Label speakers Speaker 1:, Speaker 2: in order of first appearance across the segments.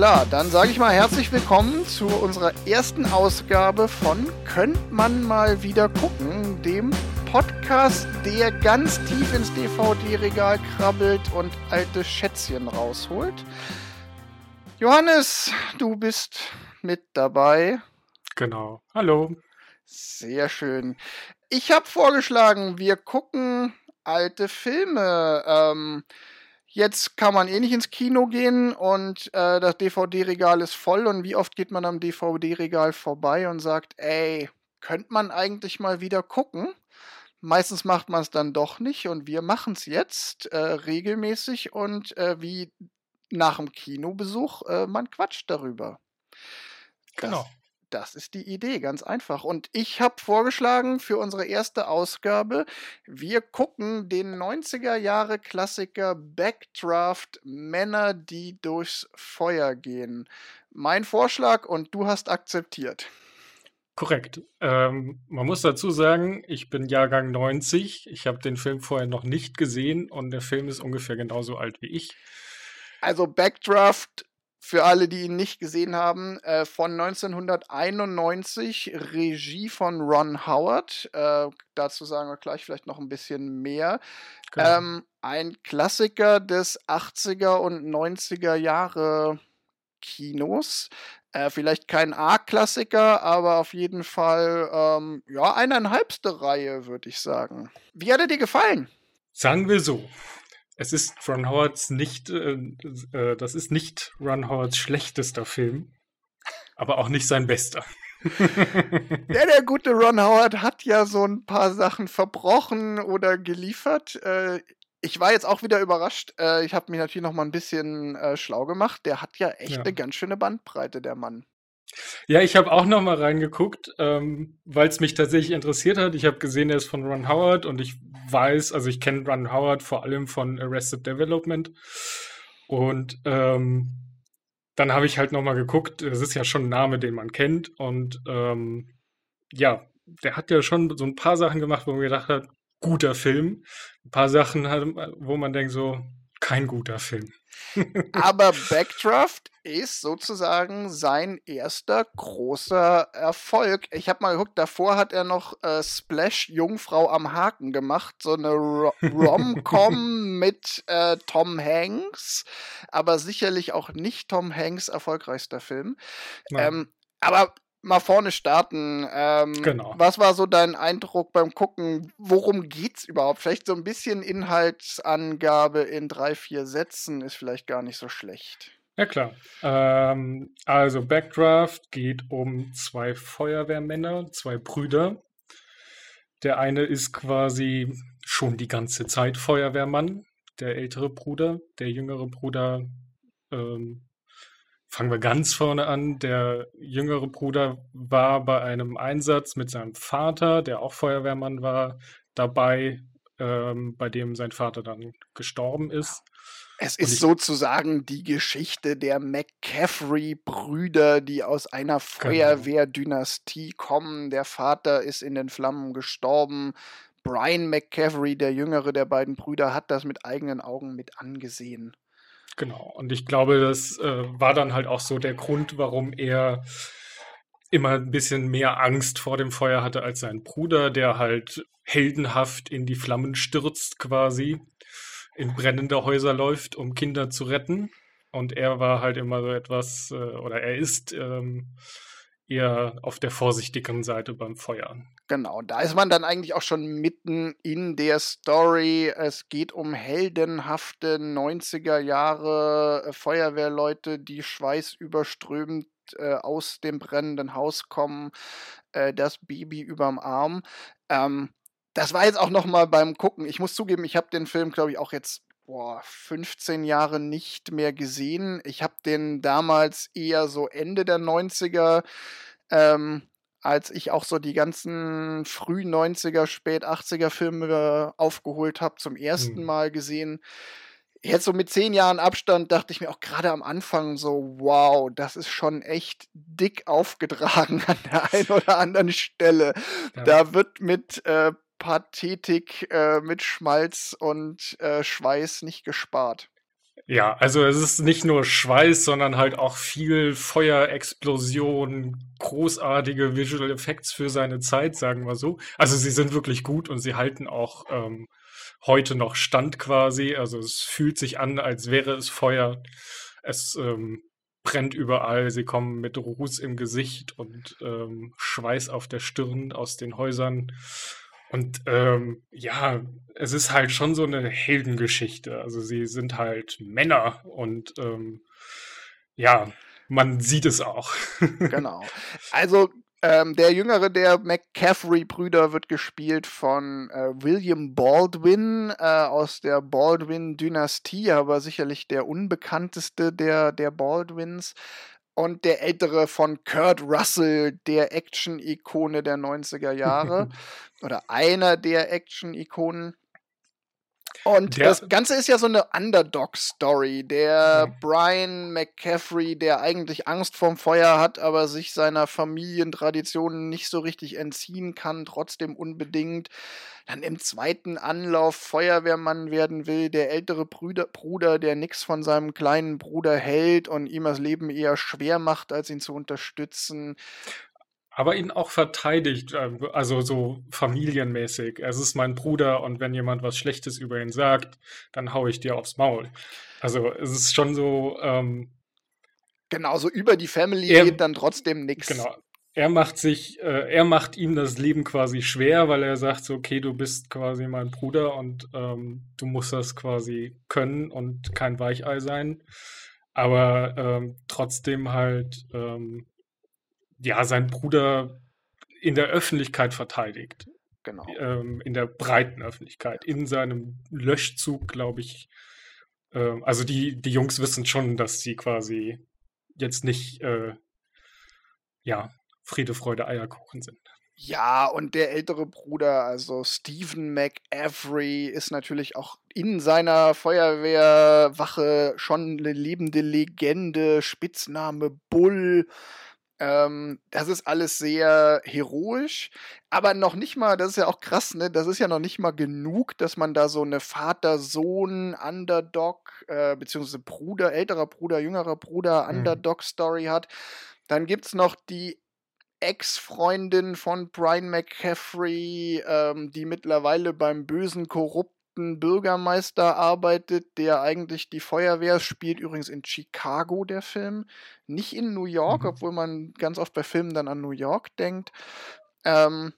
Speaker 1: klar, dann sage ich mal herzlich willkommen zu unserer ersten Ausgabe von Könnt man mal wieder gucken, dem Podcast, der ganz tief ins DVD-Regal krabbelt und alte Schätzchen rausholt. Johannes, du bist mit dabei.
Speaker 2: Genau. Hallo.
Speaker 1: Sehr schön. Ich habe vorgeschlagen, wir gucken alte Filme. Ähm, jetzt kann man eh nicht ins Kino gehen und äh, das DVD-Regal ist voll. Und wie oft geht man am DVD-Regal vorbei und sagt, ey, könnte man eigentlich mal wieder gucken? Meistens macht man es dann doch nicht und wir machen es jetzt äh, regelmäßig und äh, wie nach dem Kinobesuch, äh, man quatscht darüber.
Speaker 2: Genau.
Speaker 1: Das, ist die Idee, ganz einfach. Und ich habe vorgeschlagen für unsere erste Ausgabe, wir gucken den 90er Jahre Klassiker Backdraft Männer, die durchs Feuer gehen. Mein Vorschlag und du hast akzeptiert.
Speaker 2: Korrekt. Ähm, man muss dazu sagen, ich bin Jahrgang 90. Ich habe den Film vorher noch nicht gesehen und der Film ist ungefähr genauso alt wie ich.
Speaker 1: Also Backdraft, für alle, die ihn nicht gesehen haben, äh, von 1991, Regie von Ron Howard. Äh, dazu sagen wir gleich vielleicht noch ein bisschen mehr. Genau. Ähm, ein Klassiker des 80er und 90er Jahre Kinos. Äh, vielleicht kein A-Klassiker, aber auf jeden Fall ähm, ja eineinhalbste Reihe, würde ich sagen. Wie hat er dir gefallen?
Speaker 2: Sagen wir so. Es ist Ron Howards nicht, äh, äh, das ist nicht Ron Howards schlechtester Film, aber auch nicht sein bester.
Speaker 1: ja, der gute Ron Howard hat ja so ein paar Sachen verbrochen oder geliefert. Äh, ich war jetzt auch wieder überrascht. Äh, ich habe mich natürlich noch mal ein bisschen äh, schlau gemacht. Der hat ja echt ja. eine ganz schöne Bandbreite, der Mann.
Speaker 2: Ja, ich habe auch noch mal reingeguckt, ähm, weil es mich tatsächlich interessiert hat. Ich habe gesehen, er ist von Ron Howard und ich weiß, also ich kenne Ron Howard vor allem von Arrested Development. Und ähm, dann habe ich halt noch mal geguckt. Das ist ja schon ein Name, den man kennt. Und ähm, ja, der hat ja schon so ein paar Sachen gemacht, wo man gedacht hat, guter Film. Ein paar Sachen, wo man denkt, so, kein guter Film.
Speaker 1: Aber Backdraft ist sozusagen sein erster großer Erfolg. Ich habe mal geguckt, davor hat er noch äh, Splash Jungfrau am Haken gemacht, so eine Rom-Com mit äh, Tom Hanks, aber sicherlich auch nicht Tom Hanks erfolgreichster Film. Ähm, aber mal vorne starten. Ähm, genau. Was war so dein Eindruck beim Gucken? Worum geht's überhaupt? Vielleicht so ein bisschen Inhaltsangabe in drei, vier Sätzen ist vielleicht gar nicht so schlecht.
Speaker 2: Ja klar. Ähm, also Backdraft geht um zwei Feuerwehrmänner, zwei Brüder. Der eine ist quasi schon die ganze Zeit Feuerwehrmann, der ältere Bruder. Der jüngere Bruder ähm, Fangen wir ganz vorne an. Der jüngere Bruder war bei einem Einsatz mit seinem Vater, der auch Feuerwehrmann war, dabei, ähm, bei dem sein Vater dann gestorben ist.
Speaker 1: Es ist sozusagen die Geschichte der McCaffrey-Brüder, die aus einer genau. Feuerwehrdynastie kommen. Der Vater ist in den Flammen gestorben. Brian McCaffrey, der jüngere der beiden Brüder, hat das mit eigenen Augen mit angesehen.
Speaker 2: Genau. Und ich glaube, das äh, war dann halt auch so der Grund, warum er immer ein bisschen mehr Angst vor dem Feuer hatte als sein Bruder, der halt heldenhaft in die Flammen stürzt quasi, in brennende Häuser läuft, um Kinder zu retten. Und er war halt immer so etwas, äh, oder er ist ähm, eher auf der vorsichtigen Seite beim Feuer.
Speaker 1: Genau, da ist man dann eigentlich auch schon mitten in der Story. Es geht um heldenhafte 90er Jahre äh, Feuerwehrleute, die schweißüberströmend äh, aus dem brennenden Haus kommen, äh, das Baby überm Arm. Ähm, das war jetzt auch noch mal beim Gucken. Ich muss zugeben, ich habe den Film, glaube ich, auch jetzt boah, 15 Jahre nicht mehr gesehen. Ich habe den damals eher so Ende der 90er ähm, als ich auch so die ganzen früh 90er, spät 80er Filme aufgeholt habe, zum ersten mhm. Mal gesehen. Jetzt so mit zehn Jahren Abstand dachte ich mir auch gerade am Anfang so, wow, das ist schon echt dick aufgetragen an der einen oder anderen Stelle. Ja. Da wird mit äh, Pathetik, äh, mit Schmalz und äh, Schweiß nicht gespart.
Speaker 2: Ja, also es ist nicht nur Schweiß, sondern halt auch viel Feuerexplosion, großartige Visual Effects für seine Zeit, sagen wir so. Also sie sind wirklich gut und sie halten auch ähm, heute noch Stand quasi. Also es fühlt sich an, als wäre es Feuer. Es ähm, brennt überall. Sie kommen mit Ruß im Gesicht und ähm, Schweiß auf der Stirn aus den Häusern. Und ähm, ja, es ist halt schon so eine Heldengeschichte. Also sie sind halt Männer und ähm, ja, man sieht es auch.
Speaker 1: genau. Also ähm, der jüngere der McCaffrey-Brüder wird gespielt von äh, William Baldwin äh, aus der Baldwin-Dynastie, aber sicherlich der unbekannteste der, der Baldwins. Und der ältere von Kurt Russell, der Action-Ikone der 90er Jahre. oder einer der Action-Ikonen. Und der, das Ganze ist ja so eine Underdog-Story. Der mhm. Brian McCaffrey, der eigentlich Angst vorm Feuer hat, aber sich seiner Familientraditionen nicht so richtig entziehen kann, trotzdem unbedingt. Dann im zweiten Anlauf Feuerwehrmann werden will, der ältere Brüder, Bruder, der nichts von seinem kleinen Bruder hält und ihm das Leben eher schwer macht, als ihn zu unterstützen
Speaker 2: aber ihn auch verteidigt, äh, also so familienmäßig. Es ist mein Bruder und wenn jemand was Schlechtes über ihn sagt, dann hau ich dir aufs Maul. Also es ist schon so. Ähm,
Speaker 1: genau, so über die Family er, geht dann trotzdem nichts.
Speaker 2: Genau. Er macht sich, äh, er macht ihm das Leben quasi schwer, weil er sagt so, okay, du bist quasi mein Bruder und ähm, du musst das quasi können und kein Weichei sein. Aber ähm, trotzdem halt ähm, ja, sein Bruder in der Öffentlichkeit verteidigt.
Speaker 1: Genau.
Speaker 2: Ähm, in der breiten Öffentlichkeit. In seinem Löschzug, glaube ich. Ähm, also die, die Jungs wissen schon, dass sie quasi jetzt nicht, äh, ja, Friede, Freude, Eierkuchen sind.
Speaker 1: Ja, und der ältere Bruder, also Stephen McAvery, ist natürlich auch in seiner Feuerwehrwache schon eine lebende Legende, Spitzname Bull. Ähm, das ist alles sehr heroisch, aber noch nicht mal, das ist ja auch krass, ne? Das ist ja noch nicht mal genug, dass man da so eine Vater-Sohn-Underdog, äh, beziehungsweise Bruder, älterer Bruder, jüngerer Bruder, mhm. Underdog-Story hat. Dann gibt es noch die Ex-Freundin von Brian McCaffrey, ähm, die mittlerweile beim bösen, korrupten korrupten Bürgermeister arbeitet, der eigentlich die Feuerwehr spielt, übrigens in Chicago der Film, nicht in New York, mhm. obwohl man ganz oft bei Filmen dann an New York denkt. Ähm,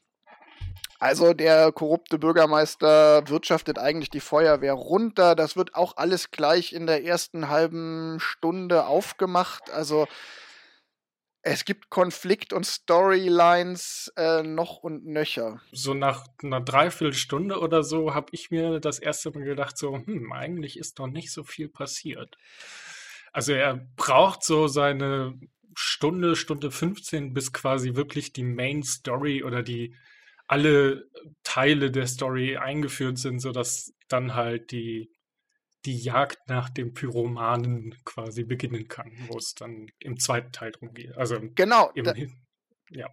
Speaker 1: also der korrupte Bürgermeister wirtschaftet eigentlich die Feuerwehr runter. Das wird auch alles gleich in der ersten halben Stunde aufgemacht. Also es gibt Konflikt und Storylines äh, noch und nöcher.
Speaker 2: So nach einer Dreiviertelstunde oder so habe ich mir das erste Mal gedacht, so, hm, eigentlich ist doch nicht so viel passiert. Also er braucht so seine Stunde, Stunde 15, bis quasi wirklich die Main Story oder die alle Teile der Story eingeführt sind, sodass dann halt die die Jagd nach dem Pyromanen quasi beginnen kann, wo es dann im zweiten Teil drum geht. Also
Speaker 1: genau. Da,
Speaker 2: ja.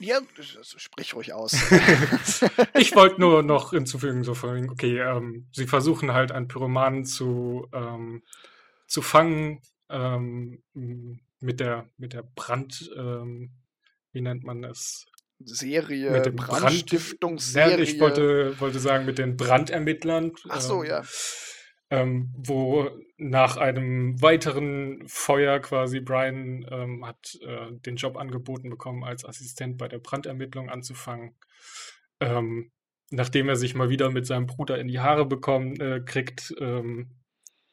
Speaker 1: Ja, sprich ruhig aus.
Speaker 2: ich wollte nur noch hinzufügen, so von, okay, ähm, sie versuchen halt einen Pyromanen zu, ähm, zu fangen ähm, mit der, mit der Brand, ähm, wie nennt man es?
Speaker 1: Serie,
Speaker 2: mit dem Brandstiftungsserie. Brand, ich wollte, wollte sagen, mit den Brandermittlern.
Speaker 1: Ach so,
Speaker 2: ähm,
Speaker 1: ja
Speaker 2: ähm, wo nach einem weiteren Feuer quasi Brian ähm, hat äh, den Job angeboten bekommen, als Assistent bei der Brandermittlung anzufangen. Ähm, nachdem er sich mal wieder mit seinem Bruder in die Haare bekommen äh, kriegt, ähm,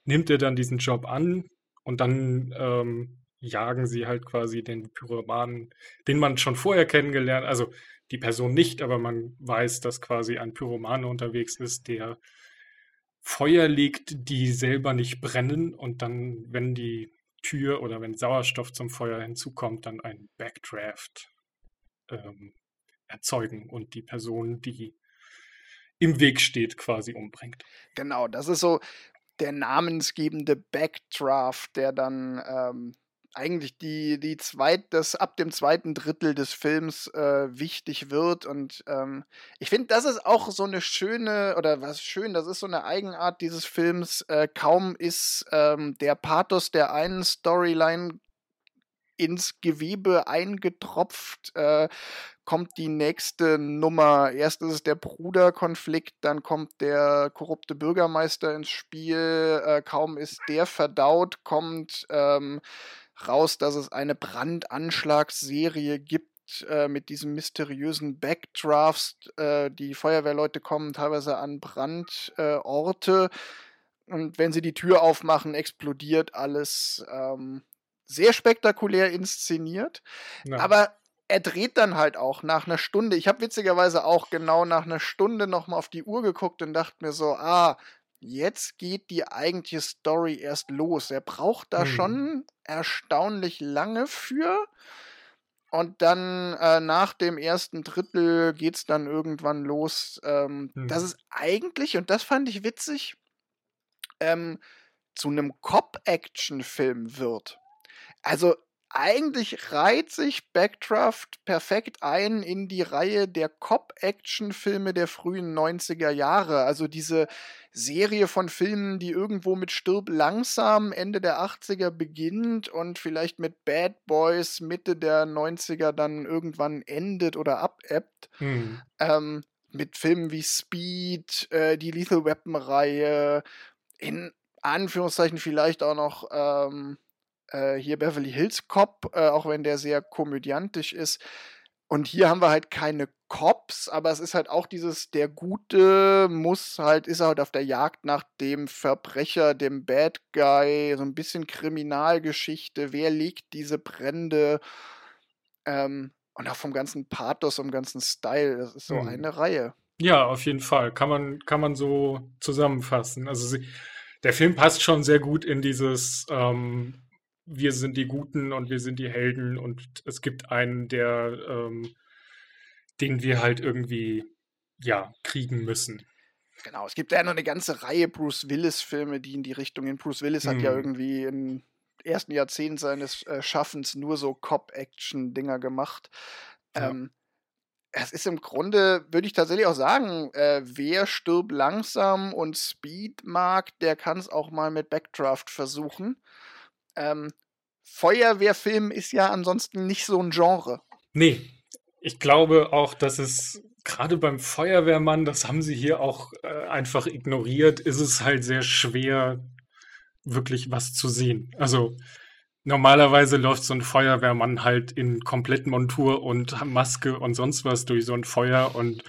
Speaker 2: nimmt er dann diesen Job an und dann ähm, jagen sie halt quasi den Pyromanen, den man schon vorher kennengelernt, also die Person nicht, aber man weiß, dass quasi ein Pyromane unterwegs ist, der Feuer legt, die selber nicht brennen und dann, wenn die Tür oder wenn Sauerstoff zum Feuer hinzukommt, dann ein Backdraft ähm, erzeugen und die Person, die im Weg steht, quasi umbringt.
Speaker 1: Genau, das ist so der namensgebende Backdraft, der dann ähm, eigentlich die, die zweit, das ab dem zweiten Drittel des Films äh, wichtig wird. Und ähm, ich finde, das ist auch so eine schöne, oder was schön, das ist so eine Eigenart dieses Films. Äh, kaum ist ähm, der Pathos der einen Storyline ins Gewebe eingetropft, äh, kommt die nächste Nummer. Erst ist es der Bruderkonflikt, dann kommt der korrupte Bürgermeister ins Spiel. Äh, kaum ist der verdaut, kommt ähm, raus, dass es eine Brandanschlagsserie gibt äh, mit diesem mysteriösen Backdrafts. Äh, die Feuerwehrleute kommen teilweise an Brandorte. und wenn sie die Tür aufmachen, explodiert alles. Ähm, sehr spektakulär inszeniert. Ja. Aber er dreht dann halt auch nach einer Stunde. Ich habe witzigerweise auch genau nach einer Stunde nochmal auf die Uhr geguckt und dachte mir so, ah, jetzt geht die eigentliche Story erst los. Er braucht da hm. schon erstaunlich lange für. Und dann äh, nach dem ersten Drittel geht es dann irgendwann los. Ähm, hm. Das ist eigentlich, und das fand ich witzig, ähm, zu einem Cop-Action-Film wird. Also eigentlich reiht sich Backdraft perfekt ein in die Reihe der Cop-Action-Filme der frühen 90er Jahre. Also diese Serie von Filmen, die irgendwo mit Stirb langsam Ende der 80er beginnt und vielleicht mit Bad Boys Mitte der 90er dann irgendwann endet oder abebbt. Hm. Ähm, mit Filmen wie Speed, äh, die Lethal Weapon-Reihe, in Anführungszeichen vielleicht auch noch ähm, äh, hier Beverly Hills Cop, äh, auch wenn der sehr komödiantisch ist. Und hier haben wir halt keine Cops, aber es ist halt auch dieses, der Gute muss halt, ist halt auf der Jagd nach dem Verbrecher, dem Bad Guy, so ein bisschen Kriminalgeschichte, wer legt diese Brände ähm, und auch vom ganzen Pathos, vom ganzen Style, das ist so hm. eine Reihe.
Speaker 2: Ja, auf jeden Fall, kann man, kann man so zusammenfassen. Also sie, der Film passt schon sehr gut in dieses ähm, wir sind die Guten und wir sind die Helden und es gibt einen, der, ähm, den wir halt irgendwie, ja, kriegen müssen.
Speaker 1: Genau, es gibt ja noch eine ganze Reihe Bruce Willis-Filme, die in die Richtung gehen. Bruce Willis hm. hat ja mhm. irgendwie im ersten Jahrzehnt seines äh, Schaffens nur so Cop-Action-Dinger gemacht. Ja. Ähm, es ist im Grunde, würde ich tatsächlich auch sagen, äh, wer stirbt langsam und Speed mag, der kann es auch mal mit Backdraft versuchen. Ähm, Feuerwehrfilm ist ja ansonsten nicht so ein Genre.
Speaker 2: Nee, ich glaube auch, dass es gerade beim Feuerwehrmann, das haben sie hier auch äh, einfach ignoriert, ist es halt sehr schwer, wirklich was zu sehen. Also normalerweise läuft so ein Feuerwehrmann halt in kompletten Montur und Maske und sonst was durch so ein Feuer und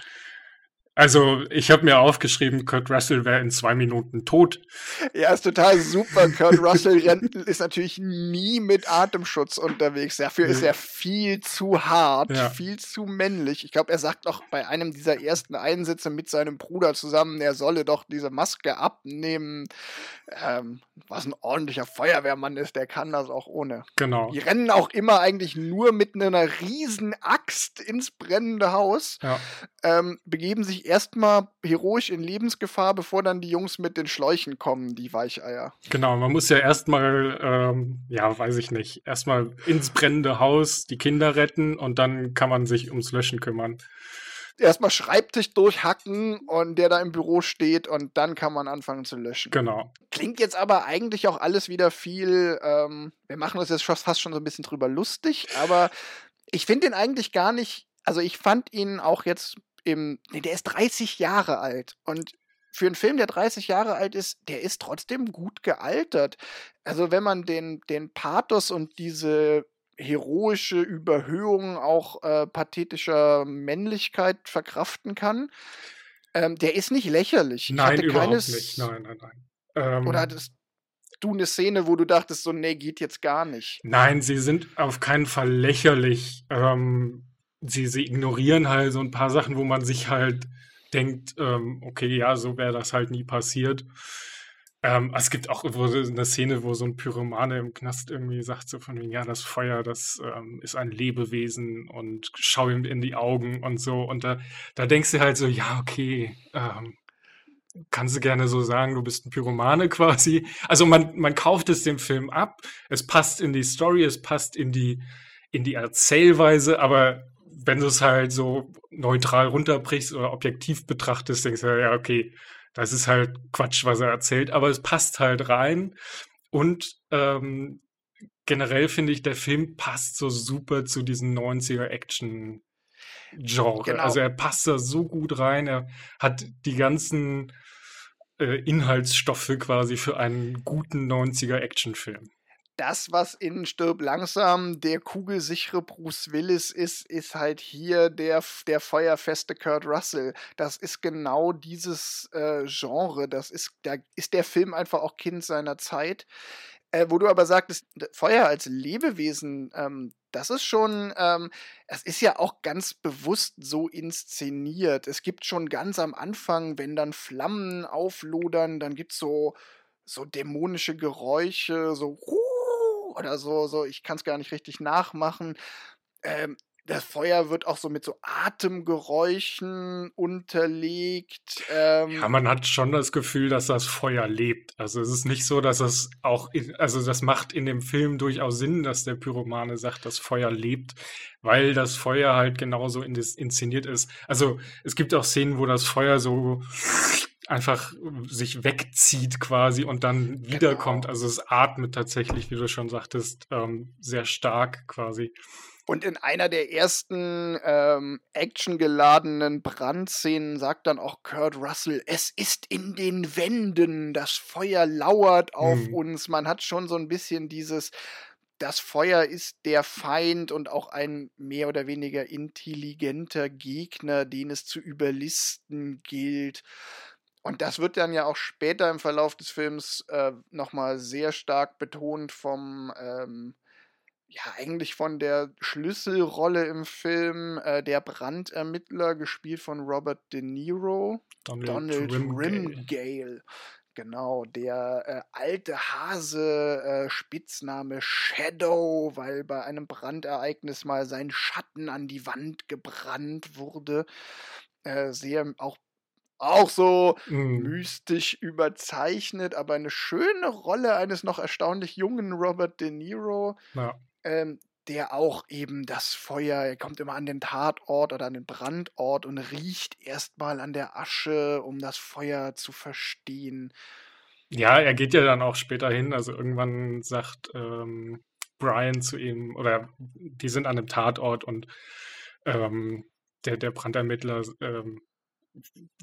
Speaker 2: also, ich habe mir aufgeschrieben, Kurt Russell wäre in zwei Minuten tot.
Speaker 1: Ja, ist total super. Kurt Russell ist natürlich nie mit Atemschutz unterwegs. Dafür ist er viel zu hart, ja. viel zu männlich. Ich glaube, er sagt auch bei einem dieser ersten Einsätze mit seinem Bruder zusammen, er solle doch diese Maske abnehmen. Ähm, was ein ordentlicher Feuerwehrmann ist, der kann das auch ohne.
Speaker 2: Genau.
Speaker 1: Die rennen auch immer eigentlich nur mit einer riesen Axt ins brennende Haus, ja. ähm, begeben sich erstmal heroisch in Lebensgefahr, bevor dann die Jungs mit den Schläuchen kommen, die Weicheier.
Speaker 2: Genau, man muss ja erstmal, ähm, ja, weiß ich nicht, erstmal ins brennende Haus die Kinder retten und dann kann man sich ums Löschen kümmern
Speaker 1: erstmal Schreibtisch durchhacken und der da im Büro steht und dann kann man anfangen zu löschen.
Speaker 2: Genau.
Speaker 1: Klingt jetzt aber eigentlich auch alles wieder viel, ähm, wir machen uns jetzt fast schon so ein bisschen drüber lustig, aber ich finde ihn eigentlich gar nicht, also ich fand ihn auch jetzt im, nee, der ist 30 Jahre alt und für einen Film, der 30 Jahre alt ist, der ist trotzdem gut gealtert. Also wenn man den, den Pathos und diese heroische Überhöhung auch äh, pathetischer Männlichkeit verkraften kann. Ähm, der ist nicht lächerlich.
Speaker 2: Nein, überhaupt keines, nicht. Nein, nein, nein.
Speaker 1: Ähm, oder hattest du eine Szene, wo du dachtest, so, nee, geht jetzt gar nicht?
Speaker 2: Nein, sie sind auf keinen Fall lächerlich. Ähm, sie, sie ignorieren halt so ein paar Sachen, wo man sich halt denkt, ähm, okay, ja, so wäre das halt nie passiert. Ähm, es gibt auch eine Szene, wo so ein Pyromane im Knast irgendwie sagt so von wegen, ja, das Feuer, das ähm, ist ein Lebewesen und schau ihm in die Augen und so. Und da, da denkst du halt so, ja, okay, ähm, kannst du gerne so sagen, du bist ein Pyromane quasi. Also man, man kauft es dem Film ab, es passt in die Story, es passt in die, in die Erzählweise, aber wenn du es halt so neutral runterbrichst oder objektiv betrachtest, denkst du, ja, okay, das ist halt Quatsch, was er erzählt, aber es passt halt rein. Und ähm, generell finde ich, der Film passt so super zu diesen 90er Action Genre. Genau. Also er passt da so gut rein. Er hat die ganzen äh, Inhaltsstoffe quasi für einen guten 90er Actionfilm.
Speaker 1: Das, was in Stirb langsam der kugelsichere Bruce Willis ist, ist halt hier der, der feuerfeste Kurt Russell. Das ist genau dieses äh, Genre. Das ist, da ist der Film einfach auch Kind seiner Zeit. Äh, wo du aber sagtest, Feuer als Lebewesen, ähm, das ist schon, ähm, es ist ja auch ganz bewusst so inszeniert. Es gibt schon ganz am Anfang, wenn dann Flammen auflodern, dann gibt es so, so dämonische Geräusche, so oder so, so, ich kann es gar nicht richtig nachmachen. Ähm, das Feuer wird auch so mit so Atemgeräuschen unterlegt.
Speaker 2: Ähm ja, man hat schon das Gefühl, dass das Feuer lebt. Also es ist nicht so, dass es auch, in, also das macht in dem Film durchaus Sinn, dass der Pyromane sagt, das Feuer lebt, weil das Feuer halt genauso inszeniert ist. Also es gibt auch Szenen, wo das Feuer so einfach sich wegzieht quasi und dann wiederkommt. Genau. Also es atmet tatsächlich, wie du schon sagtest, ähm, sehr stark quasi.
Speaker 1: Und in einer der ersten ähm, actiongeladenen Brandszenen sagt dann auch Kurt Russell, es ist in den Wänden, das Feuer lauert auf hm. uns. Man hat schon so ein bisschen dieses, das Feuer ist der Feind und auch ein mehr oder weniger intelligenter Gegner, den es zu überlisten gilt. Und das wird dann ja auch später im Verlauf des Films äh, nochmal sehr stark betont vom ähm, ja, eigentlich von der Schlüsselrolle im Film, äh, der Brandermittler, gespielt von Robert De Niro. Donald, Donald Rimgale. Genau, der äh, alte Hase, äh, Spitzname Shadow, weil bei einem Brandereignis mal sein Schatten an die Wand gebrannt wurde. Äh, sehr auch auch so mm. mystisch überzeichnet, aber eine schöne Rolle eines noch erstaunlich jungen Robert De Niro. Ja ähm, der auch eben das Feuer, er kommt immer an den Tatort oder an den Brandort und riecht erstmal an der Asche, um das Feuer zu verstehen.
Speaker 2: Ja, er geht ja dann auch später hin, also irgendwann sagt ähm, Brian zu ihm, oder die sind an dem Tatort und ähm, der, der Brandermittler ähm,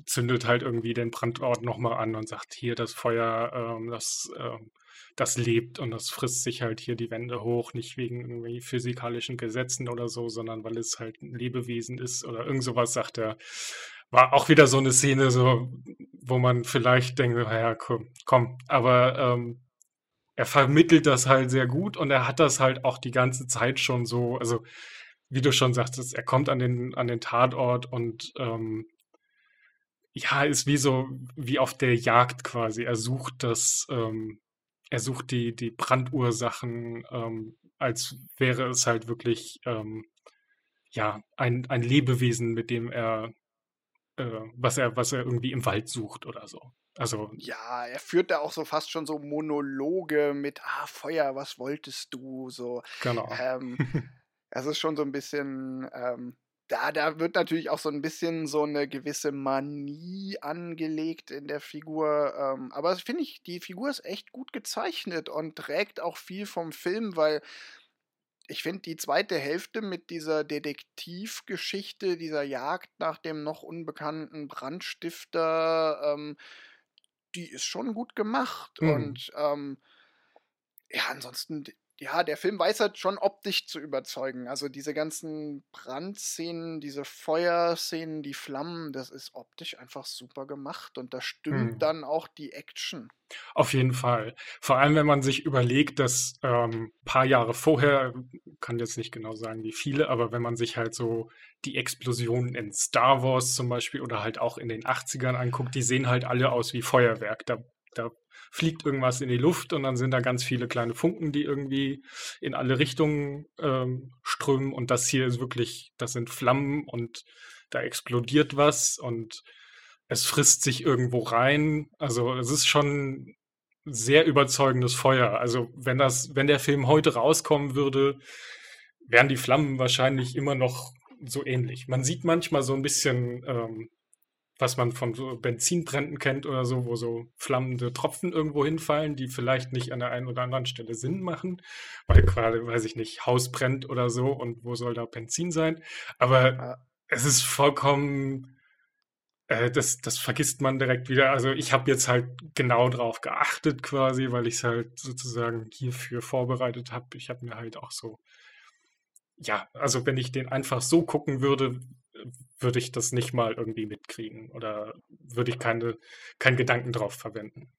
Speaker 2: zündet halt irgendwie den Brandort nochmal an und sagt, hier das Feuer, ähm, das ähm, das lebt und das frisst sich halt hier die Wände hoch, nicht wegen irgendwie physikalischen Gesetzen oder so, sondern weil es halt ein Lebewesen ist oder irgend sowas, sagt er. War auch wieder so eine Szene, so, wo man vielleicht denkt, naja, komm, komm. aber ähm, er vermittelt das halt sehr gut und er hat das halt auch die ganze Zeit schon so, also wie du schon sagtest, er kommt an den, an den Tatort und ähm, ja, ist wie so, wie auf der Jagd quasi. Er sucht das, ähm, er sucht die, die Brandursachen, ähm, als wäre es halt wirklich ähm, ja, ein, ein Lebewesen, mit dem er, äh, was er, was er irgendwie im Wald sucht oder so. Also.
Speaker 1: Ja, er führt da auch so fast schon so Monologe mit, ah, Feuer, was wolltest du? So. Genau. Ähm, es ist schon so ein bisschen, ähm, da, da wird natürlich auch so ein bisschen so eine gewisse Manie angelegt in der Figur. Ähm, aber finde ich, die Figur ist echt gut gezeichnet und trägt auch viel vom Film, weil ich finde die zweite Hälfte mit dieser Detektivgeschichte, dieser Jagd nach dem noch unbekannten Brandstifter, ähm, die ist schon gut gemacht. Mhm. Und ähm, ja, ansonsten ja, der Film weiß halt schon optisch zu überzeugen. Also diese ganzen Brandszenen, diese Feuerszenen, die Flammen, das ist optisch einfach super gemacht und da stimmt hm. dann auch die Action.
Speaker 2: Auf jeden Fall. Vor allem, wenn man sich überlegt, dass ähm, paar Jahre vorher, kann jetzt nicht genau sagen, wie viele, aber wenn man sich halt so die Explosionen in Star Wars zum Beispiel oder halt auch in den 80ern anguckt, die sehen halt alle aus wie Feuerwerk. Da, da fliegt irgendwas in die Luft und dann sind da ganz viele kleine Funken, die irgendwie in alle Richtungen ähm, strömen. Und das hier ist wirklich, das sind Flammen und da explodiert was und es frisst sich irgendwo rein. Also es ist schon sehr überzeugendes Feuer. Also wenn das, wenn der Film heute rauskommen würde, wären die Flammen wahrscheinlich immer noch so ähnlich. Man sieht manchmal so ein bisschen, ähm, was man von so Benzinbränden kennt oder so, wo so flammende Tropfen irgendwo hinfallen, die vielleicht nicht an der einen oder anderen Stelle Sinn machen, weil gerade, weiß ich nicht, Haus brennt oder so und wo soll da Benzin sein. Aber ja. es ist vollkommen äh, das, das vergisst man direkt wieder. Also ich habe jetzt halt genau drauf geachtet quasi, weil ich es halt sozusagen hierfür vorbereitet habe. Ich habe mir halt auch so, ja, also wenn ich den einfach so gucken würde, würde ich das nicht mal irgendwie mitkriegen oder würde ich keine, keinen Gedanken drauf verwenden.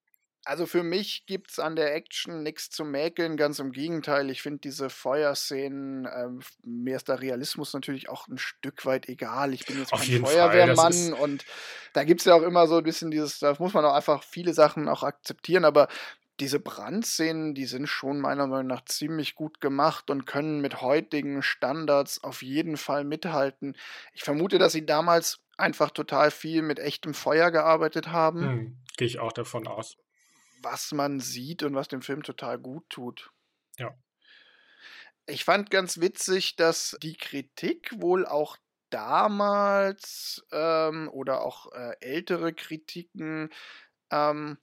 Speaker 1: Also für mich gibt es an der Action nichts zu mäkeln, ganz im Gegenteil. Ich finde diese Feuerszenen, ähm, mir ist der Realismus natürlich auch ein Stück weit egal. Ich bin jetzt
Speaker 2: Auf
Speaker 1: kein
Speaker 2: Feuerwehrmann
Speaker 1: und da gibt es ja auch immer so ein bisschen dieses, da muss man auch einfach viele Sachen auch akzeptieren, aber diese Brandszenen, die sind schon meiner Meinung nach ziemlich gut gemacht und können mit heutigen Standards auf jeden Fall mithalten. Ich vermute, dass sie damals einfach total viel mit echtem Feuer gearbeitet haben.
Speaker 2: Hm, Gehe ich auch davon aus
Speaker 1: was man sieht und was dem Film total gut tut.
Speaker 2: Ja.
Speaker 1: Ich fand ganz witzig, dass die Kritik wohl auch damals ähm, oder auch äh, ältere Kritiken ähm,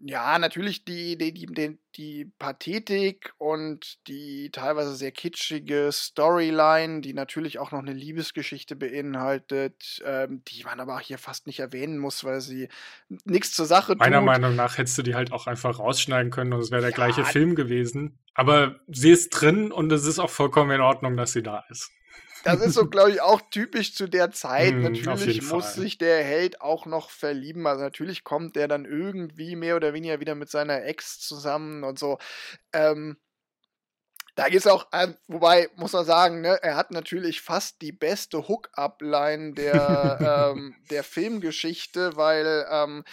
Speaker 1: ja, natürlich die, die, die, die, Pathetik und die teilweise sehr kitschige Storyline, die natürlich auch noch eine Liebesgeschichte beinhaltet, ähm, die man aber auch hier fast nicht erwähnen muss, weil sie nichts zur Sache tut.
Speaker 2: Meiner Meinung nach hättest du die halt auch einfach rausschneiden können und es wäre der ja, gleiche Film gewesen. Aber sie ist drin und es ist auch vollkommen in Ordnung, dass sie da ist.
Speaker 1: Das ist so, glaube ich, auch typisch zu der Zeit. Mm, natürlich muss Fall. sich der Held auch noch verlieben. Also natürlich kommt der dann irgendwie mehr oder weniger wieder mit seiner Ex zusammen und so. Ähm, da gibt es auch, äh, wobei muss man sagen, ne, er hat natürlich fast die beste Hook-Up-Line der, ähm, der Filmgeschichte, weil ähm,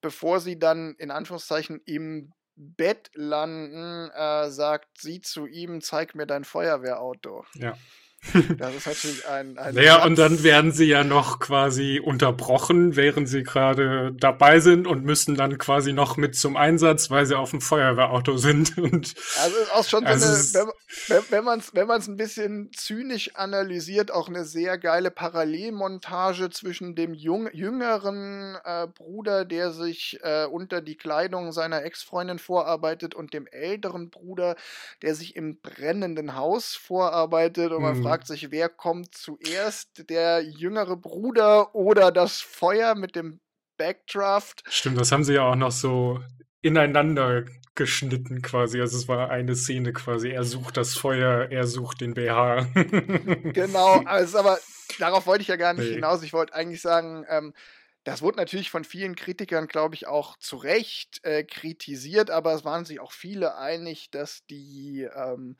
Speaker 1: bevor sie dann in Anführungszeichen im Bett landen, äh, sagt sie zu ihm, zeig mir dein Feuerwehrauto.
Speaker 2: Ja.
Speaker 1: Das ist natürlich ein. ein
Speaker 2: naja, und dann werden sie ja noch quasi unterbrochen, während sie gerade dabei sind und müssen dann quasi noch mit zum Einsatz, weil sie auf dem Feuerwehrauto sind. Und
Speaker 1: also ist auch schon also so eine, wenn, wenn man es wenn ein bisschen zynisch analysiert, auch eine sehr geile Parallelmontage zwischen dem jung, jüngeren äh, Bruder, der sich äh, unter die Kleidung seiner Ex-Freundin vorarbeitet, und dem älteren Bruder, der sich im brennenden Haus vorarbeitet. Und man mhm fragt sich, wer kommt zuerst, der jüngere Bruder oder das Feuer mit dem Backdraft?
Speaker 2: Stimmt, das haben sie ja auch noch so ineinander geschnitten quasi. Also es war eine Szene quasi. Er sucht das Feuer, er sucht den BH.
Speaker 1: genau, also aber darauf wollte ich ja gar nicht nee. hinaus. Ich wollte eigentlich sagen, ähm, das wurde natürlich von vielen Kritikern, glaube ich, auch zu Recht äh, kritisiert, aber es waren sich auch viele einig, dass die ähm,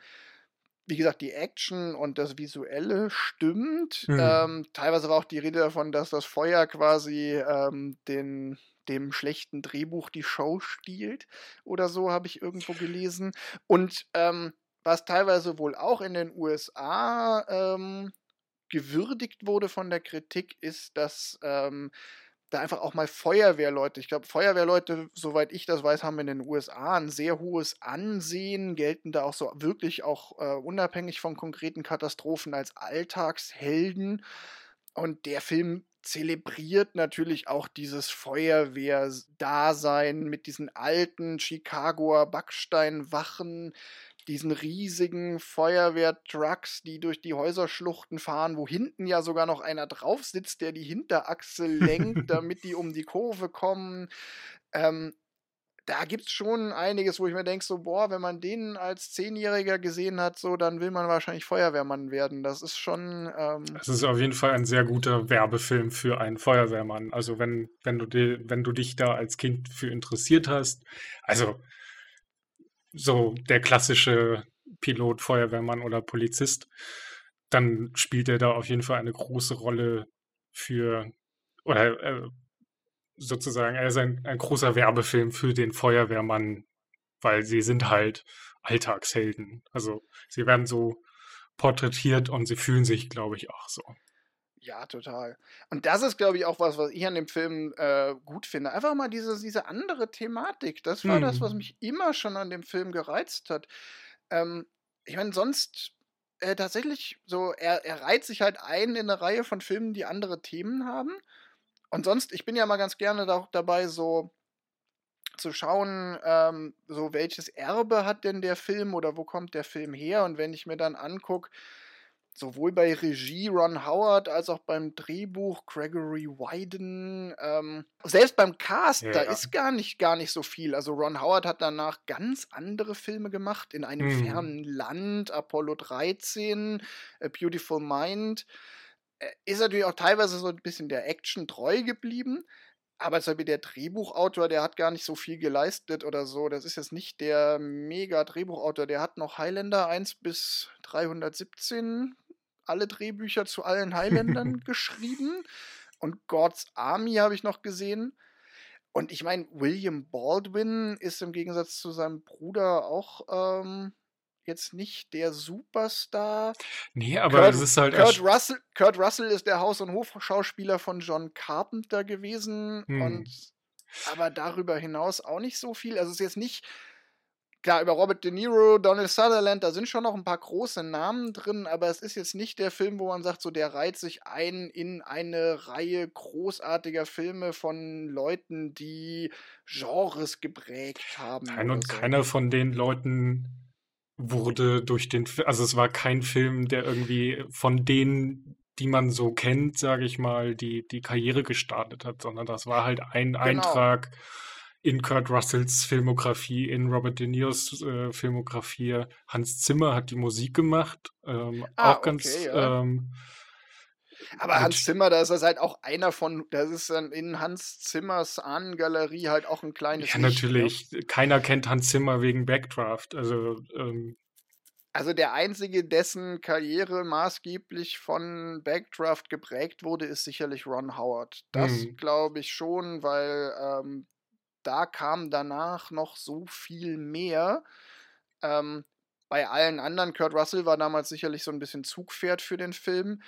Speaker 1: wie gesagt, die Action und das Visuelle stimmt. Mhm. Ähm, teilweise war auch die Rede davon, dass das Feuer quasi ähm, den, dem schlechten Drehbuch die Show stiehlt oder so, habe ich irgendwo gelesen. Und ähm, was teilweise wohl auch in den USA ähm, gewürdigt wurde von der Kritik, ist, dass ähm, da einfach auch mal Feuerwehrleute. Ich glaube, Feuerwehrleute, soweit ich das weiß, haben in den USA ein sehr hohes Ansehen, gelten da auch so wirklich auch äh, unabhängig von konkreten Katastrophen als Alltagshelden. Und der Film zelebriert natürlich auch dieses Feuerwehrdasein mit diesen alten Chicagoer Backsteinwachen, diesen riesigen Feuerwehrtrucks, die durch die Häuserschluchten fahren, wo hinten ja sogar noch einer drauf sitzt, der die Hinterachse lenkt, damit die um die Kurve kommen. Ähm, da gibt es schon einiges, wo ich mir denke, so, boah, wenn man den als Zehnjähriger gesehen hat, so, dann will man wahrscheinlich Feuerwehrmann werden. Das ist schon. Ähm
Speaker 2: das ist auf jeden Fall ein sehr guter Werbefilm für einen Feuerwehrmann. Also wenn, wenn du die, wenn du dich da als Kind für interessiert hast, also so der klassische Pilot, Feuerwehrmann oder Polizist, dann spielt er da auf jeden Fall eine große Rolle für, oder äh, sozusagen, er ist ein, ein großer Werbefilm für den Feuerwehrmann, weil sie sind halt Alltagshelden. Also sie werden so porträtiert und sie fühlen sich, glaube ich, auch so.
Speaker 1: Ja, total. Und das ist, glaube ich, auch was, was ich an dem Film äh, gut finde. Einfach mal diese, diese andere Thematik. Das war das, was
Speaker 2: Mhm.
Speaker 1: mich immer schon an dem Film gereizt hat. Ähm, ich meine, sonst äh, tatsächlich so, er, er reiht sich halt ein in eine Reihe von Filmen, die andere Themen haben. Und sonst, ich bin ja mal ganz gerne da, dabei, so zu schauen, ähm, so welches Erbe hat denn der Film oder wo kommt der Film her? Und wenn ich mir dann angucke, sowohl bei Regie Ron Howard als auch beim Drehbuch Gregory Wyden, ähm, selbst beim Cast, da
Speaker 2: Ja.
Speaker 1: ist gar nicht, gar nicht so viel. Also Ron Howard hat danach ganz andere Filme gemacht, in einem
Speaker 2: Mhm.
Speaker 1: fernen Land, Apollo 13, A Beautiful Mind. Äh, Ist natürlich auch teilweise so ein bisschen der Action treu geblieben. Aber zum Beispiel der Drehbuchautor, der hat gar nicht so viel geleistet oder so. Das ist jetzt nicht der mega Drehbuchautor. Der hat noch Highlander 1 bis 317 alle Drehbücher zu allen Highlandern geschrieben. Und God's Army habe ich noch gesehen. Und ich meine, William Baldwin ist im Gegensatz zu seinem Bruder auch ähm, jetzt nicht der Superstar.
Speaker 2: Nee, aber
Speaker 1: Kurt,
Speaker 2: es ist halt
Speaker 1: Kurt, Russell, Kurt Russell ist der Haus- und Hofschauspieler von John Carpenter gewesen.
Speaker 2: Hm.
Speaker 1: Und aber darüber hinaus auch nicht so viel. Also es ist jetzt nicht. Klar, über Robert De Niro, Donald Sutherland, da sind schon noch ein paar große Namen drin, aber es ist jetzt nicht der Film, wo man sagt, so der reiht sich ein in eine Reihe großartiger Filme von Leuten, die Genres geprägt haben.
Speaker 2: Nein, und
Speaker 1: so.
Speaker 2: keiner von den Leuten wurde durch den Fi also es war kein Film, der irgendwie von denen, die man so kennt, sage ich mal, die die Karriere gestartet hat, sondern das war halt ein
Speaker 1: Genau.
Speaker 2: Eintrag in Kurt Russells Filmografie, in Robert De Niros äh, Filmografie. Hans Zimmer hat die Musik gemacht, ähm,
Speaker 1: Ah,
Speaker 2: auch ganz,
Speaker 1: okay, ja.
Speaker 2: ähm,
Speaker 1: Aber Hans. Zimmer, da ist das halt auch einer von, das ist dann in Hans Zimmers Ahnengalerie halt auch ein kleines
Speaker 2: Ja,
Speaker 1: Licht, ne?
Speaker 2: natürlich. Keiner kennt Hans Zimmer wegen Backdraft. Also, ähm,
Speaker 1: Also der einzige, dessen Karriere maßgeblich von Backdraft geprägt wurde, ist sicherlich Ron Howard. Das
Speaker 2: hm,
Speaker 1: glaube ich schon, weil ähm, da kam danach noch so viel mehr. Ähm, bei allen anderen, Kurt Russell war damals sicherlich so ein bisschen Zugpferd für den Film.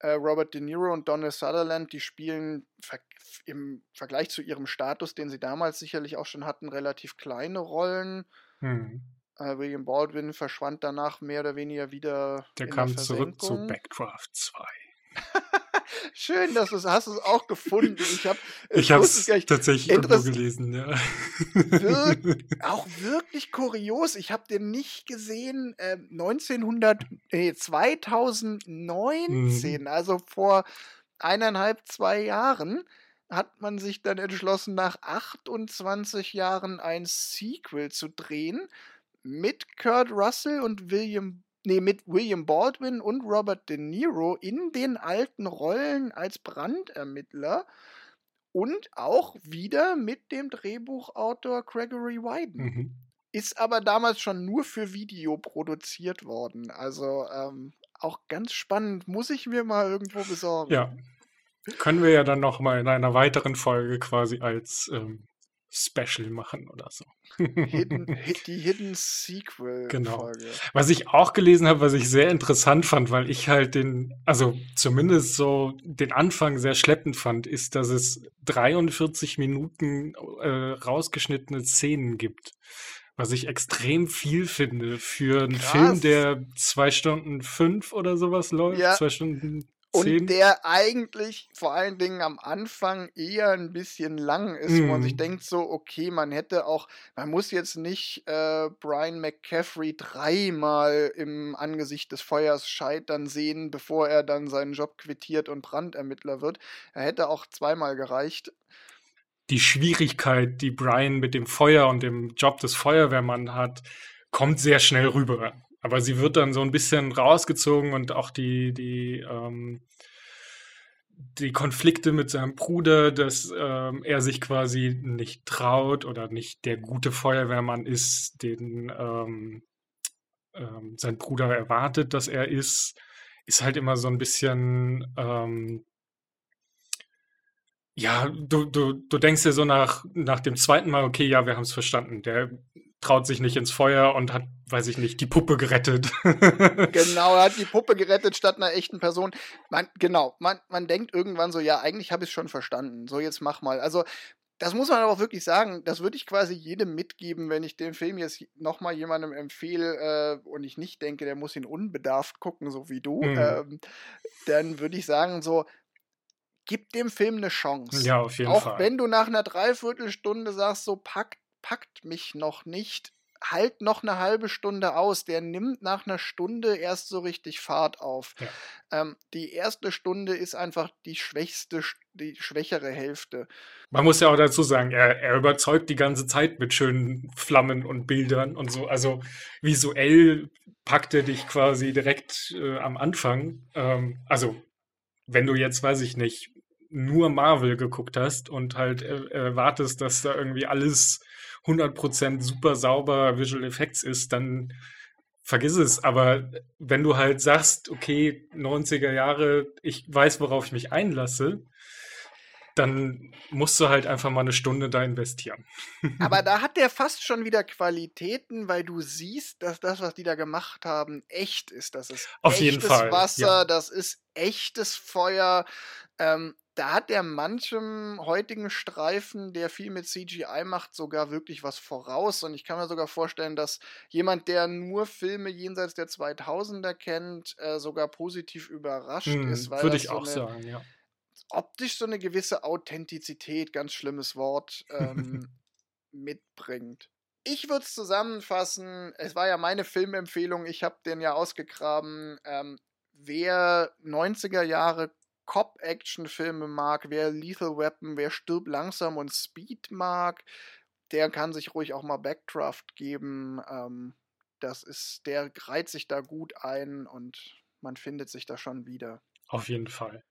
Speaker 1: Äh, Robert De Niro und Donald Sutherland, die spielen ver im Vergleich zu ihrem Status, den sie damals sicherlich auch schon hatten, relativ kleine Rollen.
Speaker 2: hm.
Speaker 1: Äh, William Baldwin verschwand danach mehr oder weniger wieder
Speaker 2: Der
Speaker 1: in der
Speaker 2: kam zurück zu. Backdraft 2.
Speaker 1: Schön, dass du es hast es auch gefunden. Ich habe
Speaker 2: Ich
Speaker 1: ich es
Speaker 2: tatsächlich irgendwo gelesen, ja.
Speaker 1: wirk auch wirklich kurios. Ich habe den nicht gesehen. Äh, 1900, nee,
Speaker 2: Mhm.
Speaker 1: 2019, also vor eineinhalb, zwei Jahren, hat man sich dann entschlossen, nach 28 Jahren ein Sequel zu drehen mit Kurt Russell und William, nee, mit William Baldwin und Robert De Niro in den alten Rollen als Brandermittler und auch wieder mit dem Drehbuchautor Gregory Wyden.
Speaker 2: Mhm.
Speaker 1: Ist aber damals schon nur für Video produziert worden. Also ähm, auch ganz spannend. Muss ich mir mal irgendwo besorgen.
Speaker 2: Ja. Können wir ja dann noch mal in einer weiteren Folge quasi als ähm, Special machen oder so.
Speaker 1: Hidden, Hid- die Hidden
Speaker 2: Genau.
Speaker 1: Sequel-Folge.
Speaker 2: Was ich auch gelesen habe, was ich sehr interessant fand, weil ich halt den, also zumindest so den Anfang sehr schleppend fand, ist, dass es 43 Minuten äh, rausgeschnittene Szenen gibt. Was ich extrem viel finde für einen Film,
Speaker 1: Krass.
Speaker 2: der zwei Stunden fünf oder sowas läuft.
Speaker 1: Ja.
Speaker 2: Zwei Stunden
Speaker 1: Und der eigentlich vor allen Dingen am Anfang eher ein bisschen lang ist, wo man sich
Speaker 2: Mm.
Speaker 1: denkt, so, okay, man hätte auch, man muss jetzt nicht äh, Brian McCaffrey dreimal im Angesicht des Feuers scheitern sehen, bevor er dann seinen Job quittiert und Brandermittler wird. Er hätte auch zweimal gereicht.
Speaker 2: die Schwierigkeit, die Brian mit dem Feuer und dem Job des Feuerwehrmann hat, kommt sehr schnell rüber. Aber sie wird dann so ein bisschen rausgezogen und auch die, die, ähm, die Konflikte mit seinem Bruder, dass ähm, er sich quasi nicht traut oder nicht der gute Feuerwehrmann ist, den ähm, ähm, sein Bruder erwartet, dass er ist, ist halt immer so ein bisschen ähm, ja, du, du, du denkst dir so nach, nach dem zweiten Mal, okay, ja, wir haben es verstanden. Der traut sich nicht ins Feuer und hat, weiß ich nicht, die Puppe gerettet.
Speaker 1: genau, er hat die Puppe gerettet statt einer echten Person. Man, genau, man, man denkt irgendwann so, ja, eigentlich habe ich es schon verstanden. So, jetzt mach mal. Also, das muss man aber auch wirklich sagen, das würde ich quasi jedem mitgeben, wenn ich den Film jetzt nochmal jemandem empfehle äh, und ich nicht denke, der muss ihn unbedarft gucken, so wie du, mhm. ähm, dann würde ich sagen, so, gib dem Film eine Chance.
Speaker 2: Ja, auf jeden
Speaker 1: auch
Speaker 2: Fall.
Speaker 1: Auch wenn du nach einer Dreiviertelstunde sagst, so packt, packt mich noch nicht, halt noch eine halbe Stunde aus. Der nimmt nach einer Stunde erst so richtig Fahrt auf. Ja. Ähm, die erste Stunde ist einfach die schwächste, die schwächere Hälfte.
Speaker 2: Man muss ja auch dazu sagen, er, er überzeugt die ganze Zeit mit schönen Flammen und Bildern und so. Also visuell packt er dich quasi direkt äh, am Anfang. Ähm, also wenn du jetzt, weiß ich nicht, nur Marvel geguckt hast und halt äh, erwartest, dass da irgendwie alles 100% super sauber Visual Effects ist, dann vergiss es. Aber wenn du halt sagst, okay, 90er Jahre, ich weiß, worauf ich mich einlasse, dann musst du halt einfach mal eine Stunde da investieren.
Speaker 1: Aber da hat der fast schon wieder Qualitäten, weil du siehst, dass das, was die da gemacht haben, echt ist. Das ist
Speaker 2: Auf
Speaker 1: echtes
Speaker 2: jeden Fall,
Speaker 1: Wasser, ja. das ist echtes Feuer. Ähm, da hat der manchem heutigen Streifen, der viel mit CGI macht, sogar wirklich was voraus. Und ich kann mir sogar vorstellen, dass jemand, der nur Filme jenseits der 2000er kennt, äh, sogar positiv überrascht hm, ist.
Speaker 2: Würde ich so auch eine, sagen, ja.
Speaker 1: Optisch so eine gewisse Authentizität, ganz schlimmes Wort, ähm, mitbringt. Ich würde es zusammenfassen. Es war ja meine Filmempfehlung. Ich habe den ja ausgegraben. Ähm, wer 90er Jahre Cop-Action-Filme mag, wer Lethal Weapon, wer Stirb langsam und Speed mag, der kann sich ruhig auch mal Backdraft geben. Ähm, das ist, der reiht sich da gut ein und man findet sich da schon wieder.
Speaker 2: Auf jeden Fall.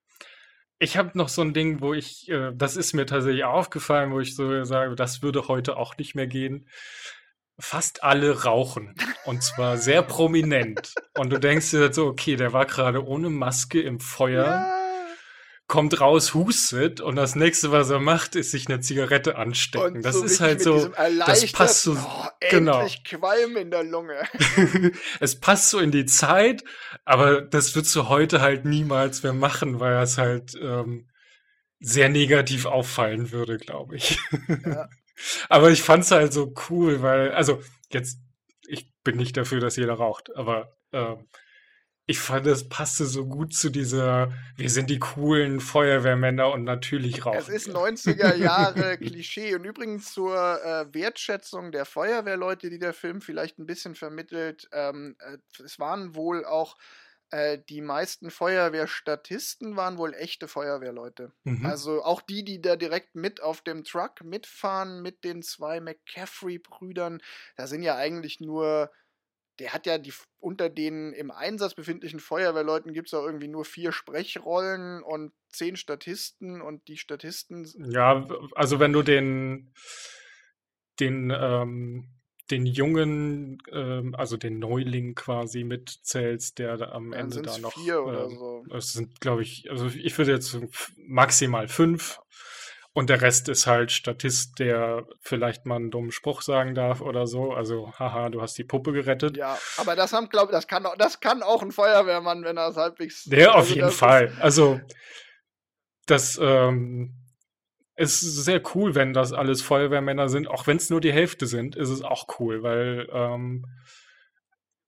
Speaker 2: Ich habe noch so ein Ding, wo ich, äh, das ist mir tatsächlich aufgefallen, wo ich so sage, das würde heute auch nicht mehr gehen. Fast alle rauchen. Und zwar sehr prominent. Und du denkst dir so, okay, der war gerade ohne Maske im Feuer. Ja kommt raus, hustet und das nächste, was er macht, ist sich eine Zigarette anstecken. Und das so ist halt so, das passt so,
Speaker 1: oh, genau. Qualm in der Lunge.
Speaker 2: es passt so in die Zeit, aber das würdest du heute halt niemals mehr machen, weil es halt ähm, sehr negativ auffallen würde, glaube ich. Ja. aber ich fand es halt so cool, weil, also jetzt, ich bin nicht dafür, dass jeder raucht, aber ähm, ich fand, es passte so gut zu dieser, wir sind die coolen Feuerwehrmänner und natürlich rauchen.
Speaker 1: Es ist 90er Jahre Klischee. Und übrigens zur äh, Wertschätzung der Feuerwehrleute, die der Film vielleicht ein bisschen vermittelt. Ähm, äh, es waren wohl auch äh, die meisten Feuerwehrstatisten waren wohl echte Feuerwehrleute. Mhm. Also auch die, die da direkt mit auf dem Truck mitfahren mit den zwei McCaffrey-Brüdern. Da sind ja eigentlich nur der hat ja die unter den im Einsatz befindlichen Feuerwehrleuten gibt es auch irgendwie nur vier Sprechrollen und zehn Statisten und die Statisten.
Speaker 2: Ja, also wenn du den den ähm, den jungen, ähm, also den Neuling quasi mitzählst, der am Ende da noch.
Speaker 1: Vier oder äh, so.
Speaker 2: Es sind, glaube ich, also ich würde jetzt maximal fünf. Ja. Und der Rest ist halt Statist, der vielleicht mal einen dummen Spruch sagen darf oder so. Also, haha, du hast die Puppe gerettet.
Speaker 1: Ja, aber das haben, glaube das kann, das kann auch ein Feuerwehrmann, wenn er es halbwegs.
Speaker 2: Der also auf jeden Fall. Also, das ähm, ist sehr cool, wenn das alles Feuerwehrmänner sind. Auch wenn es nur die Hälfte sind, ist es auch cool, weil ähm,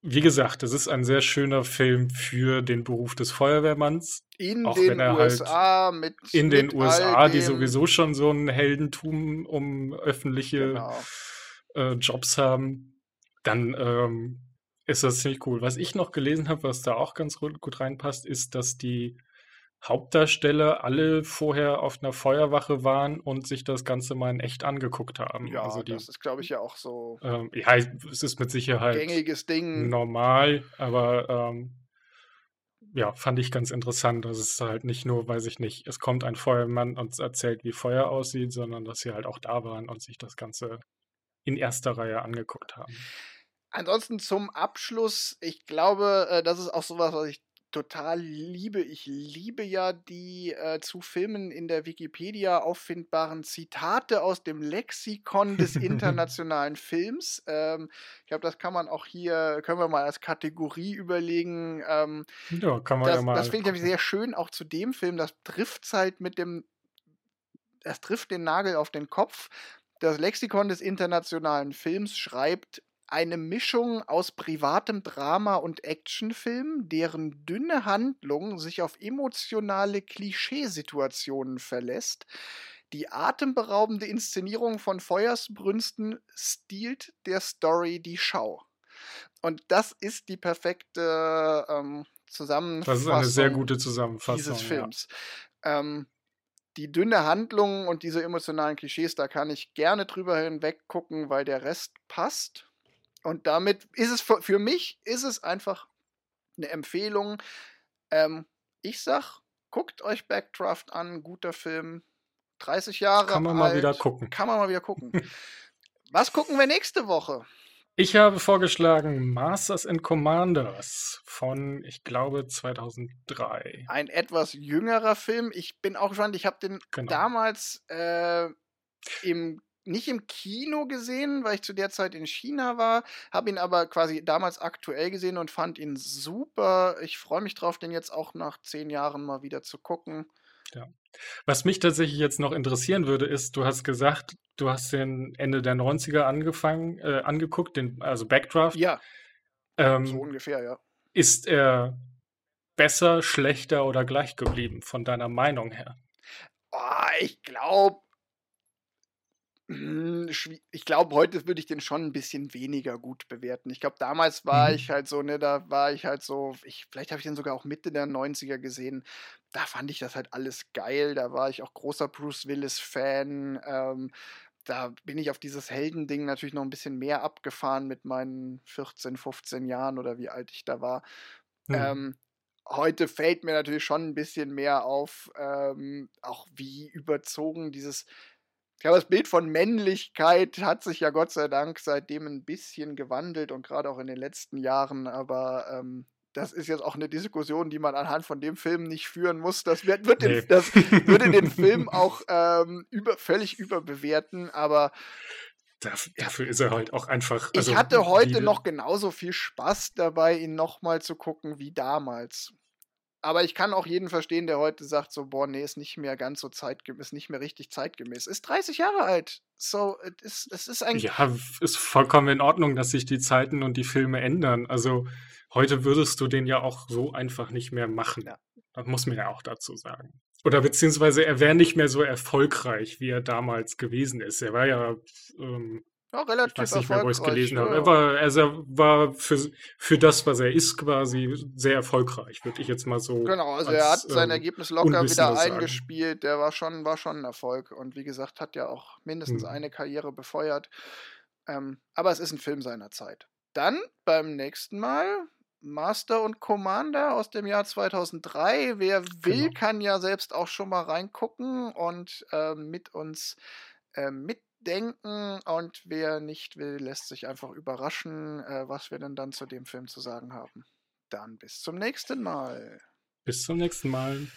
Speaker 2: wie gesagt, es ist ein sehr schöner Film für den Beruf des Feuerwehrmanns.
Speaker 1: In auch den USA
Speaker 2: halt
Speaker 1: mit
Speaker 2: in
Speaker 1: mit
Speaker 2: den USA, die sowieso schon so ein Heldentum um öffentliche genau. äh, Jobs haben, dann ähm, ist das ziemlich cool. Was ich noch gelesen habe, was da auch ganz gut reinpasst, ist, dass die Hauptdarsteller alle vorher auf einer Feuerwache waren und sich das Ganze mal in echt angeguckt haben.
Speaker 1: Ja, also die, das ist, glaube ich, ja auch so.
Speaker 2: Ähm, ja, es ist mit Sicherheit
Speaker 1: gängiges Ding.
Speaker 2: normal, aber ähm, ja, fand ich ganz interessant, dass es halt nicht nur, weiß ich nicht, es kommt ein Feuermann und erzählt, wie Feuer aussieht, sondern dass sie halt auch da waren und sich das Ganze in erster Reihe angeguckt haben.
Speaker 1: Ansonsten zum Abschluss, ich glaube, äh, das ist auch sowas, was ich total liebe. Ich liebe ja die äh, zu Filmen in der Wikipedia auffindbaren Zitate aus dem Lexikon des internationalen Films. Ähm, ich glaube, das kann man auch hier, können wir mal als Kategorie überlegen. Ähm,
Speaker 2: ja, kann man
Speaker 1: das,
Speaker 2: ja mal.
Speaker 1: Das finde ich sehr schön, auch zu dem Film. Das trifft halt mit dem, das trifft den Nagel auf den Kopf. Das Lexikon des internationalen Films schreibt, eine Mischung aus privatem Drama und Actionfilm, deren dünne Handlung sich auf emotionale Klischeesituationen verlässt. Die atemberaubende Inszenierung von Feuersbrünsten stiehlt der Story die Schau. Und das ist die perfekte ähm, Zusammenfassung.
Speaker 2: Das ist eine sehr gute Zusammenfassung
Speaker 1: dieses Films. Ja. Ähm, die dünne Handlung und diese emotionalen Klischees, da kann ich gerne drüber hinweg gucken, weil der Rest passt. Und damit ist es für, für mich ist es einfach eine Empfehlung. Ähm, ich sag, guckt euch Backdraft an, guter Film. 30 Jahre.
Speaker 2: Kann man alt, mal wieder gucken.
Speaker 1: Kann man mal wieder gucken. Was gucken wir nächste Woche?
Speaker 2: Ich habe vorgeschlagen Masters and Commanders von, ich glaube, 2003.
Speaker 1: Ein etwas jüngerer Film. Ich bin auch gespannt. Ich habe den genau. damals äh, im nicht im Kino gesehen, weil ich zu der Zeit in China war, habe ihn aber quasi damals aktuell gesehen und fand ihn super. Ich freue mich drauf, den jetzt auch nach zehn Jahren mal wieder zu gucken.
Speaker 2: Ja. Was mich tatsächlich jetzt noch interessieren würde, ist, du hast gesagt, du hast den Ende der 90er angefangen, äh, angeguckt, den, also Backdraft.
Speaker 1: Ja. Ähm, so ungefähr, ja.
Speaker 2: Ist er besser, schlechter oder gleich geblieben, von deiner Meinung her?
Speaker 1: Oh, ich glaube, ich glaube, heute würde ich den schon ein bisschen weniger gut bewerten. Ich glaube, damals war mhm. ich halt so, ne, da war ich halt so, ich, vielleicht habe ich den sogar auch Mitte der 90er gesehen. Da fand ich das halt alles geil. Da war ich auch großer Bruce Willis-Fan. Ähm, da bin ich auf dieses Heldending natürlich noch ein bisschen mehr abgefahren mit meinen 14, 15 Jahren oder wie alt ich da war. Mhm. Ähm, heute fällt mir natürlich schon ein bisschen mehr auf, ähm, auch wie überzogen dieses ich glaube, das Bild von Männlichkeit hat sich ja Gott sei Dank seitdem ein bisschen gewandelt und gerade auch in den letzten Jahren, aber ähm, das ist jetzt auch eine Diskussion, die man anhand von dem Film nicht führen muss. Das, wird, wird nee. den, das würde den Film auch ähm, über, völlig überbewerten, aber
Speaker 2: Dafür ist er halt auch einfach.
Speaker 1: Also, ich hatte heute noch genauso viel Spaß dabei, ihn nochmal zu gucken wie damals. Aber ich kann auch jeden verstehen, der heute sagt, so, boah, nee, ist nicht mehr ganz so zeitgemäß, ist nicht mehr richtig zeitgemäß. Ist 30 Jahre alt. So, es ist, es ist eigentlich.
Speaker 2: Ja, ist vollkommen in Ordnung, dass sich die Zeiten und die Filme ändern. Also, heute würdest du den ja auch so einfach nicht mehr machen. Ja. Das muss man ja auch dazu sagen. Oder beziehungsweise er wäre nicht mehr so erfolgreich, wie er damals gewesen ist. Er war ja ähm,
Speaker 1: ja, relativ ich weiß nicht mehr, wo ich es gelesen
Speaker 2: ja, habe. Er war, also war für, für das, was er ist, quasi sehr erfolgreich, würde ich jetzt mal so.
Speaker 1: Genau, also als, er hat sein ähm, Ergebnis locker wieder eingespielt. Der war schon, war schon ein Erfolg. Und wie gesagt, hat ja auch mindestens hm. eine Karriere befeuert. Ähm, aber es ist ein Film seiner Zeit. Dann beim nächsten Mal Master und Commander aus dem Jahr 2003. Wer will, genau. kann ja selbst auch schon mal reingucken und äh, mit uns äh, mit denken und wer nicht will, lässt sich einfach überraschen, äh, was wir denn dann zu dem Film zu sagen haben. Dann bis zum nächsten Mal.
Speaker 2: Bis zum nächsten Mal.